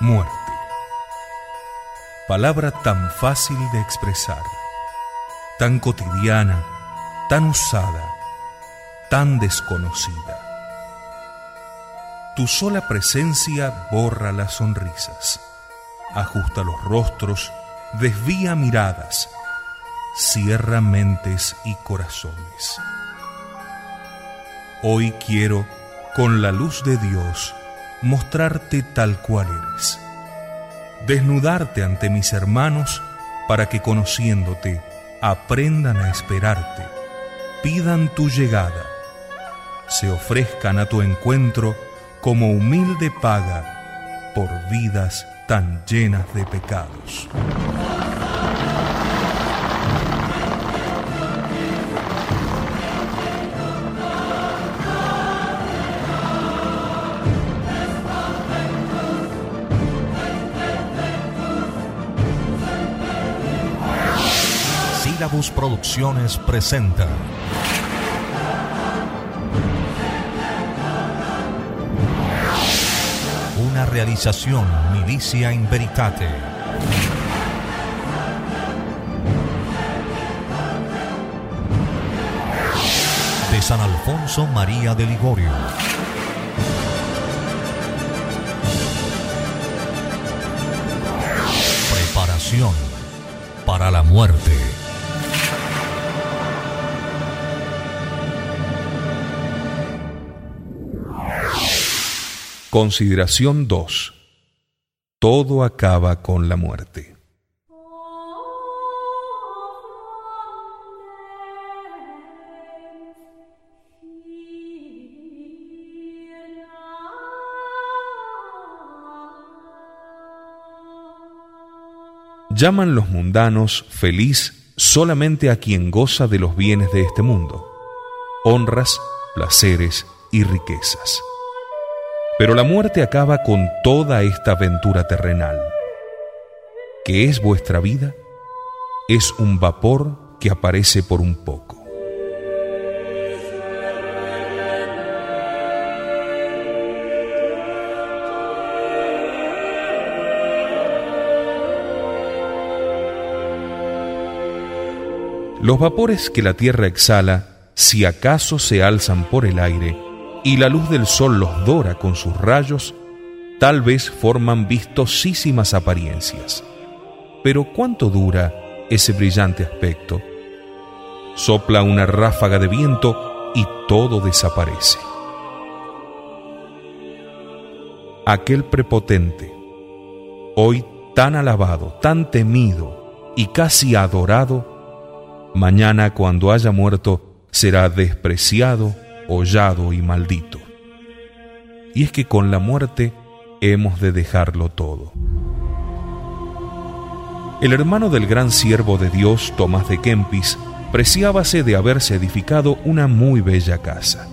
Muerte. Palabra tan fácil de expresar, tan cotidiana, tan usada, tan desconocida. Tu sola presencia borra las sonrisas, ajusta los rostros, desvía miradas, cierra mentes y corazones. Hoy quiero, con la luz de Dios, mostrarte tal cual eres. Desnudarte ante mis hermanos para que conociéndote aprendan a esperarte, pidan tu llegada, se ofrezcan a tu encuentro como humilde paga por vidas tan llenas de pecados. Producciones presenta Una realización Milicia in Veritate. De San Alfonso María de Ligorio. Preparación para la muerte. Consideración 2. Todo acaba con la muerte. Llaman los mundanos feliz solamente a quien goza de los bienes de este mundo, honras, placeres y riquezas. Pero la muerte acaba con toda esta aventura terrenal. ¿Qué es vuestra vida? Es un vapor que aparece por un poco. Los vapores que la Tierra exhala, si acaso se alzan por el aire, y la luz del sol los dora con sus rayos, tal vez forman vistosísimas apariencias. Pero ¿cuánto dura ese brillante aspecto? Sopla una ráfaga de viento y todo desaparece. Aquel prepotente, hoy tan alabado, tan temido y casi adorado, mañana cuando haya muerto será despreciado hollado y maldito. Y es que con la muerte hemos de dejarlo todo. El hermano del gran siervo de Dios, Tomás de Kempis, preciábase de haberse edificado una muy bella casa.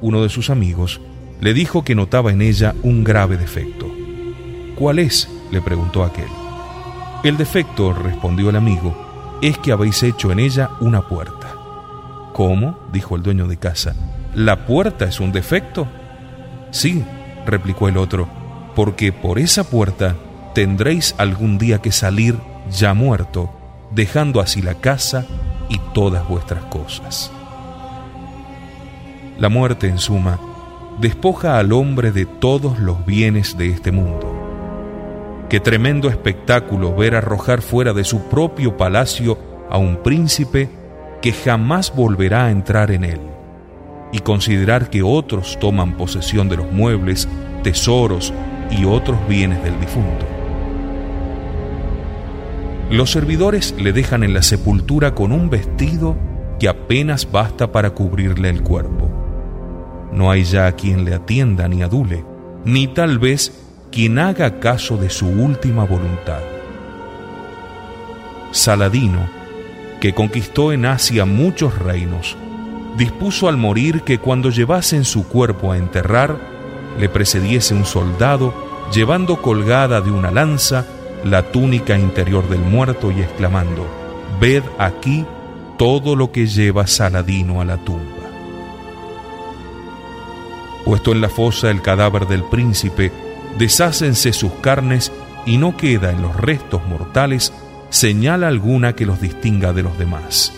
Uno de sus amigos le dijo que notaba en ella un grave defecto. ¿Cuál es? le preguntó aquel. El defecto, respondió el amigo, es que habéis hecho en ella una puerta. ¿Cómo? dijo el dueño de casa. ¿La puerta es un defecto? Sí, replicó el otro, porque por esa puerta tendréis algún día que salir ya muerto, dejando así la casa y todas vuestras cosas. La muerte, en suma, despoja al hombre de todos los bienes de este mundo. Qué tremendo espectáculo ver arrojar fuera de su propio palacio a un príncipe que jamás volverá a entrar en él, y considerar que otros toman posesión de los muebles, tesoros y otros bienes del difunto. Los servidores le dejan en la sepultura con un vestido que apenas basta para cubrirle el cuerpo. No hay ya quien le atienda ni adule, ni tal vez quien haga caso de su última voluntad. Saladino, que conquistó en Asia muchos reinos, dispuso al morir que cuando llevasen su cuerpo a enterrar, le precediese un soldado llevando colgada de una lanza la túnica interior del muerto y exclamando, Ved aquí todo lo que lleva Saladino a la tumba. Puesto en la fosa el cadáver del príncipe, deshácense sus carnes y no queda en los restos mortales señal alguna que los distinga de los demás.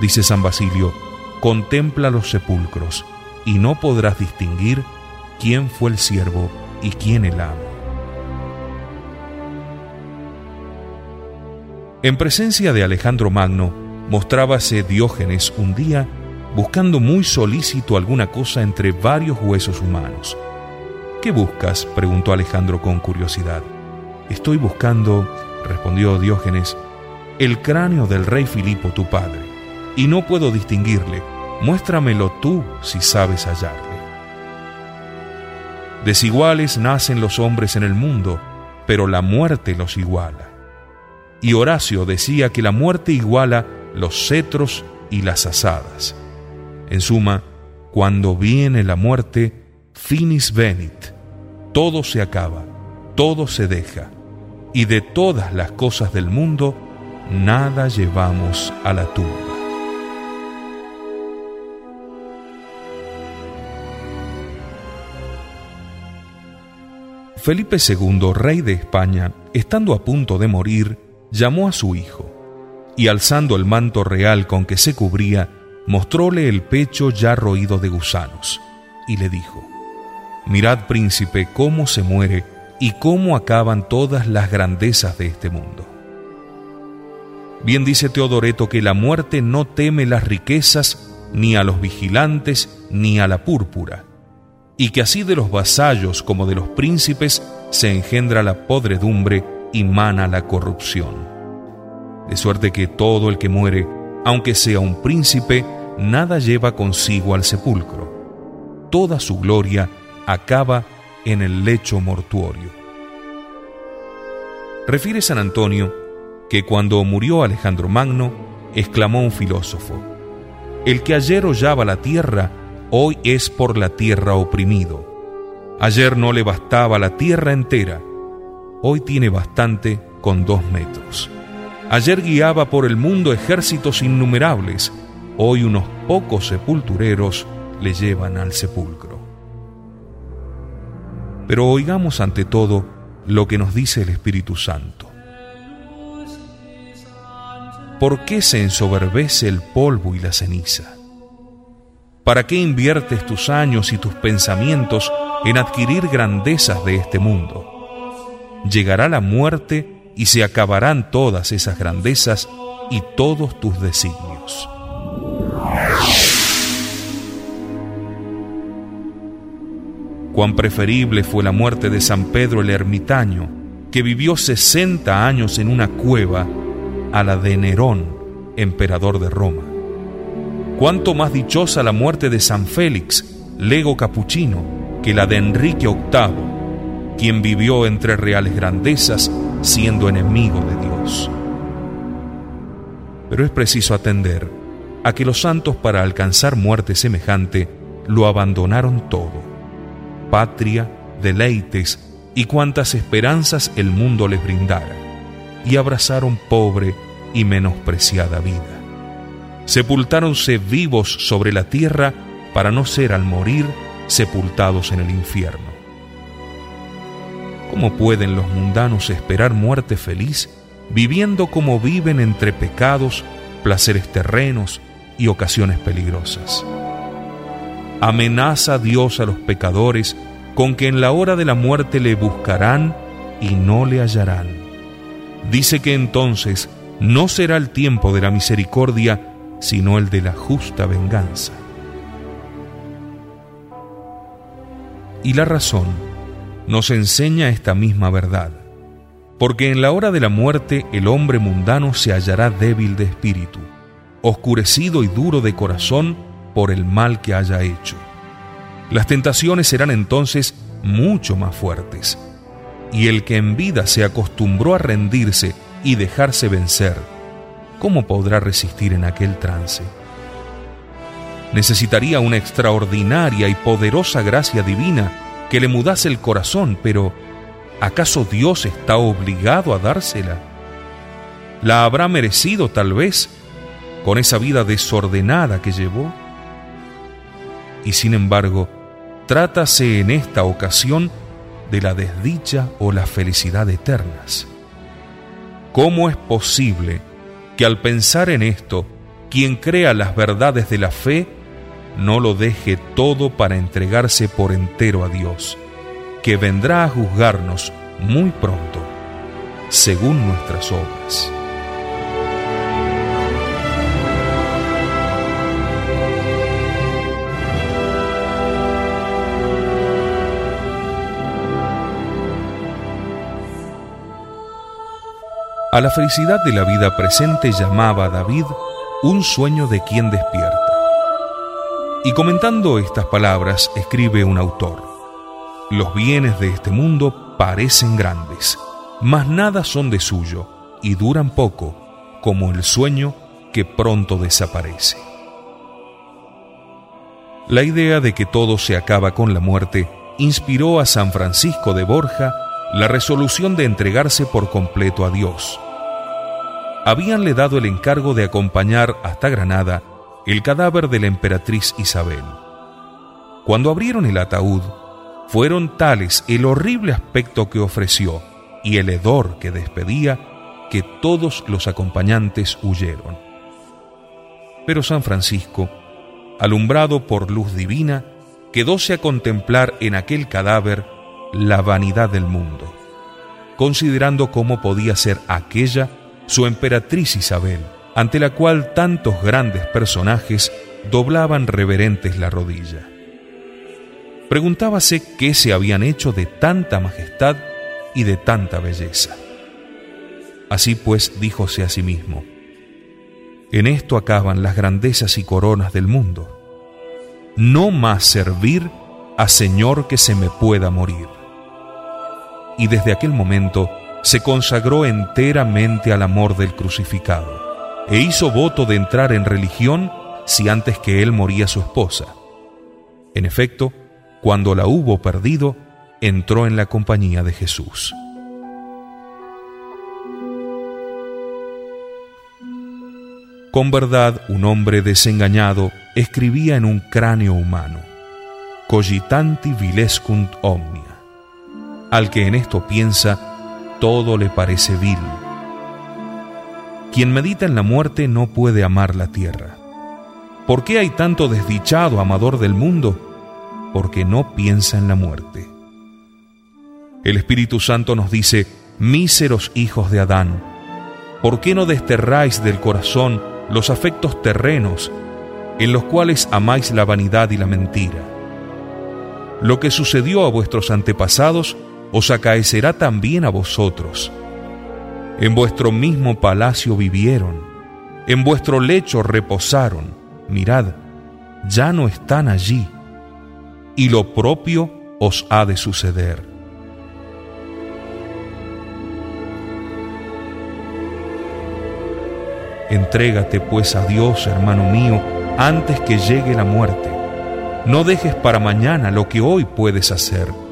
Dice San Basilio, contempla los sepulcros y no podrás distinguir quién fue el siervo y quién el amo. En presencia de Alejandro Magno, mostrábase Diógenes un día buscando muy solícito alguna cosa entre varios huesos humanos. ¿Qué buscas? preguntó Alejandro con curiosidad. Estoy buscando, respondió Diógenes, el cráneo del rey Filipo tu padre, y no puedo distinguirle. Muéstramelo tú si sabes hallarle. Desiguales nacen los hombres en el mundo, pero la muerte los iguala. Y Horacio decía que la muerte iguala los cetros y las asadas. En suma, cuando viene la muerte, finis venit, todo se acaba, todo se deja, y de todas las cosas del mundo, nada llevamos a la tumba. Felipe II, rey de España, estando a punto de morir, llamó a su hijo, y alzando el manto real con que se cubría, mostróle el pecho ya roído de gusanos, y le dijo, Mirad, príncipe, cómo se muere y cómo acaban todas las grandezas de este mundo. Bien dice Teodoreto que la muerte no teme las riquezas, ni a los vigilantes, ni a la púrpura, y que así de los vasallos como de los príncipes se engendra la podredumbre y mana la corrupción. De suerte que todo el que muere aunque sea un príncipe, nada lleva consigo al sepulcro. Toda su gloria acaba en el lecho mortuorio. Refiere San Antonio que cuando murió Alejandro Magno, exclamó un filósofo, El que ayer hollaba la tierra, hoy es por la tierra oprimido. Ayer no le bastaba la tierra entera, hoy tiene bastante con dos metros. Ayer guiaba por el mundo ejércitos innumerables, hoy unos pocos sepultureros le llevan al sepulcro. Pero oigamos ante todo lo que nos dice el Espíritu Santo. ¿Por qué se ensoberbece el polvo y la ceniza? ¿Para qué inviertes tus años y tus pensamientos en adquirir grandezas de este mundo? Llegará la muerte y se acabarán todas esas grandezas y todos tus designios. Cuán preferible fue la muerte de San Pedro el ermitaño, que vivió sesenta años en una cueva, a la de Nerón, emperador de Roma. Cuánto más dichosa la muerte de San Félix, lego capuchino, que la de Enrique VIII, quien vivió entre reales grandezas siendo enemigo de Dios. Pero es preciso atender a que los santos para alcanzar muerte semejante lo abandonaron todo, patria, deleites y cuantas esperanzas el mundo les brindara, y abrazaron pobre y menospreciada vida. Sepultáronse vivos sobre la tierra para no ser al morir sepultados en el infierno. ¿Cómo pueden los mundanos esperar muerte feliz viviendo como viven entre pecados, placeres terrenos y ocasiones peligrosas? Amenaza Dios a los pecadores con que en la hora de la muerte le buscarán y no le hallarán. Dice que entonces no será el tiempo de la misericordia, sino el de la justa venganza. Y la razón nos enseña esta misma verdad, porque en la hora de la muerte el hombre mundano se hallará débil de espíritu, oscurecido y duro de corazón por el mal que haya hecho. Las tentaciones serán entonces mucho más fuertes, y el que en vida se acostumbró a rendirse y dejarse vencer, ¿cómo podrá resistir en aquel trance? Necesitaría una extraordinaria y poderosa gracia divina que le mudase el corazón, pero ¿acaso Dios está obligado a dársela? ¿La habrá merecido tal vez con esa vida desordenada que llevó? Y sin embargo, trátase en esta ocasión de la desdicha o la felicidad eternas. ¿Cómo es posible que al pensar en esto, quien crea las verdades de la fe, no lo deje todo para entregarse por entero a Dios, que vendrá a juzgarnos muy pronto, según nuestras obras? A la felicidad de la vida presente llamaba a David un sueño de quien despierta. Y comentando estas palabras escribe un autor, los bienes de este mundo parecen grandes, mas nada son de suyo y duran poco, como el sueño que pronto desaparece. La idea de que todo se acaba con la muerte inspiró a San Francisco de Borja la resolución de entregarse por completo a Dios habíanle dado el encargo de acompañar hasta Granada el cadáver de la emperatriz Isabel. Cuando abrieron el ataúd, fueron tales el horrible aspecto que ofreció y el hedor que despedía que todos los acompañantes huyeron. Pero San Francisco, alumbrado por luz divina, quedóse a contemplar en aquel cadáver la vanidad del mundo, considerando cómo podía ser aquella su emperatriz Isabel, ante la cual tantos grandes personajes doblaban reverentes la rodilla. Preguntábase qué se habían hecho de tanta majestad y de tanta belleza. Así pues díjose a sí mismo, en esto acaban las grandezas y coronas del mundo. No más servir a Señor que se me pueda morir. Y desde aquel momento se consagró enteramente al amor del crucificado e hizo voto de entrar en religión si antes que él moría su esposa. En efecto, cuando la hubo perdido, entró en la compañía de Jesús. Con verdad, un hombre desengañado escribía en un cráneo humano, cogitanti vilescunt omnia. Al que en esto piensa, todo le parece vil. Quien medita en la muerte no puede amar la tierra. ¿Por qué hay tanto desdichado amador del mundo? Porque no piensa en la muerte. El Espíritu Santo nos dice, míseros hijos de Adán, ¿por qué no desterráis del corazón los afectos terrenos en los cuales amáis la vanidad y la mentira? Lo que sucedió a vuestros antepasados os acaecerá también a vosotros. En vuestro mismo palacio vivieron, en vuestro lecho reposaron. Mirad, ya no están allí, y lo propio os ha de suceder. Entrégate pues a Dios, hermano mío, antes que llegue la muerte. No dejes para mañana lo que hoy puedes hacer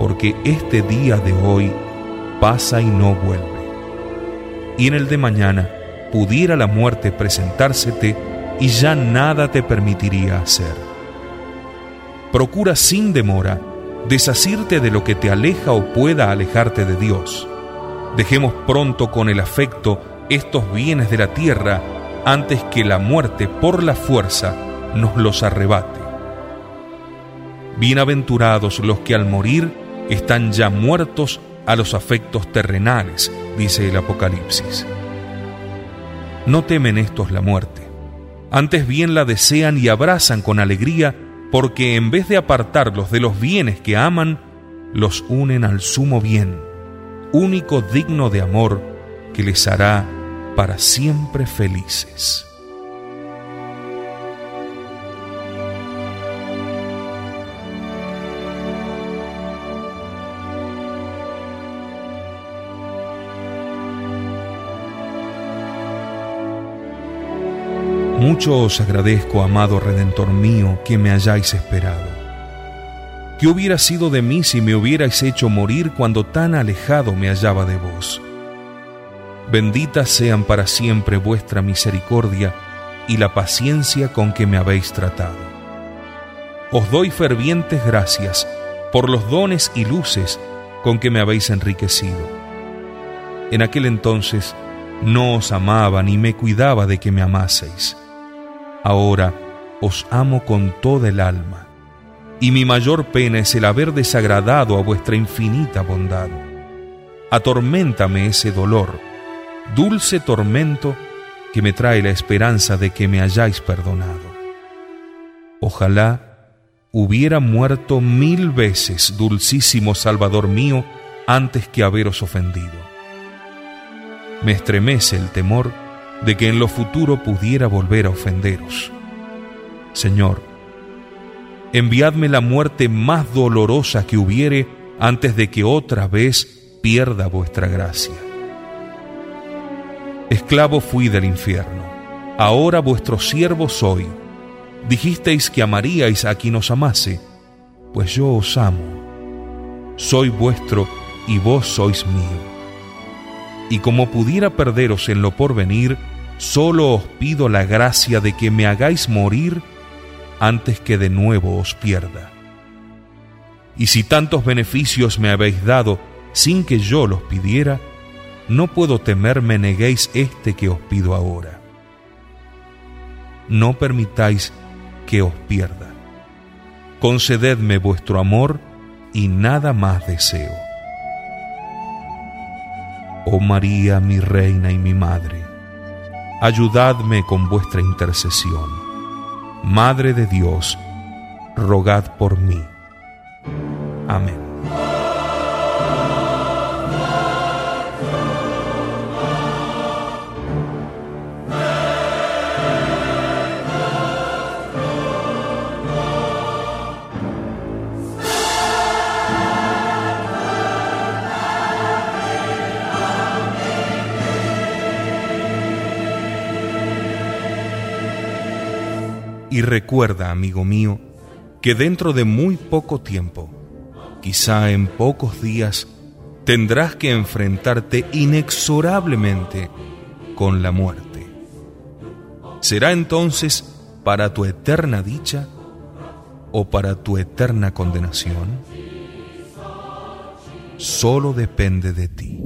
porque este día de hoy pasa y no vuelve. Y en el de mañana pudiera la muerte presentársete y ya nada te permitiría hacer. Procura sin demora desasirte de lo que te aleja o pueda alejarte de Dios. Dejemos pronto con el afecto estos bienes de la tierra antes que la muerte por la fuerza nos los arrebate. Bienaventurados los que al morir están ya muertos a los afectos terrenales, dice el Apocalipsis. No temen estos la muerte, antes bien la desean y abrazan con alegría, porque en vez de apartarlos de los bienes que aman, los unen al sumo bien, único digno de amor que les hará para siempre felices. Mucho os agradezco, amado Redentor mío, que me hayáis esperado. ¿Qué hubiera sido de mí si me hubierais hecho morir cuando tan alejado me hallaba de vos? Benditas sean para siempre vuestra misericordia y la paciencia con que me habéis tratado. Os doy fervientes gracias por los dones y luces con que me habéis enriquecido. En aquel entonces no os amaba ni me cuidaba de que me amaseis. Ahora os amo con toda el alma, y mi mayor pena es el haber desagradado a vuestra infinita bondad. Atorméntame ese dolor, dulce tormento que me trae la esperanza de que me hayáis perdonado. Ojalá hubiera muerto mil veces, dulcísimo Salvador mío, antes que haberos ofendido. Me estremece el temor de que en lo futuro pudiera volver a ofenderos. Señor, enviadme la muerte más dolorosa que hubiere antes de que otra vez pierda vuestra gracia. Esclavo fui del infierno, ahora vuestro siervo soy. Dijisteis que amaríais a quien os amase, pues yo os amo. Soy vuestro y vos sois mío. Y como pudiera perderos en lo porvenir, solo os pido la gracia de que me hagáis morir antes que de nuevo os pierda. Y si tantos beneficios me habéis dado sin que yo los pidiera, no puedo temer me neguéis este que os pido ahora. No permitáis que os pierda. Concededme vuestro amor y nada más deseo. Oh María, mi reina y mi madre, ayudadme con vuestra intercesión Madre de Dios, rogad por mí. Amén. Y recuerda, amigo mío, que dentro de muy poco tiempo, quizá en pocos días, tendrás que enfrentarte inexorablemente con la muerte. ¿Será entonces para tu eterna dicha o para tu eterna condenación? Solo depende de ti.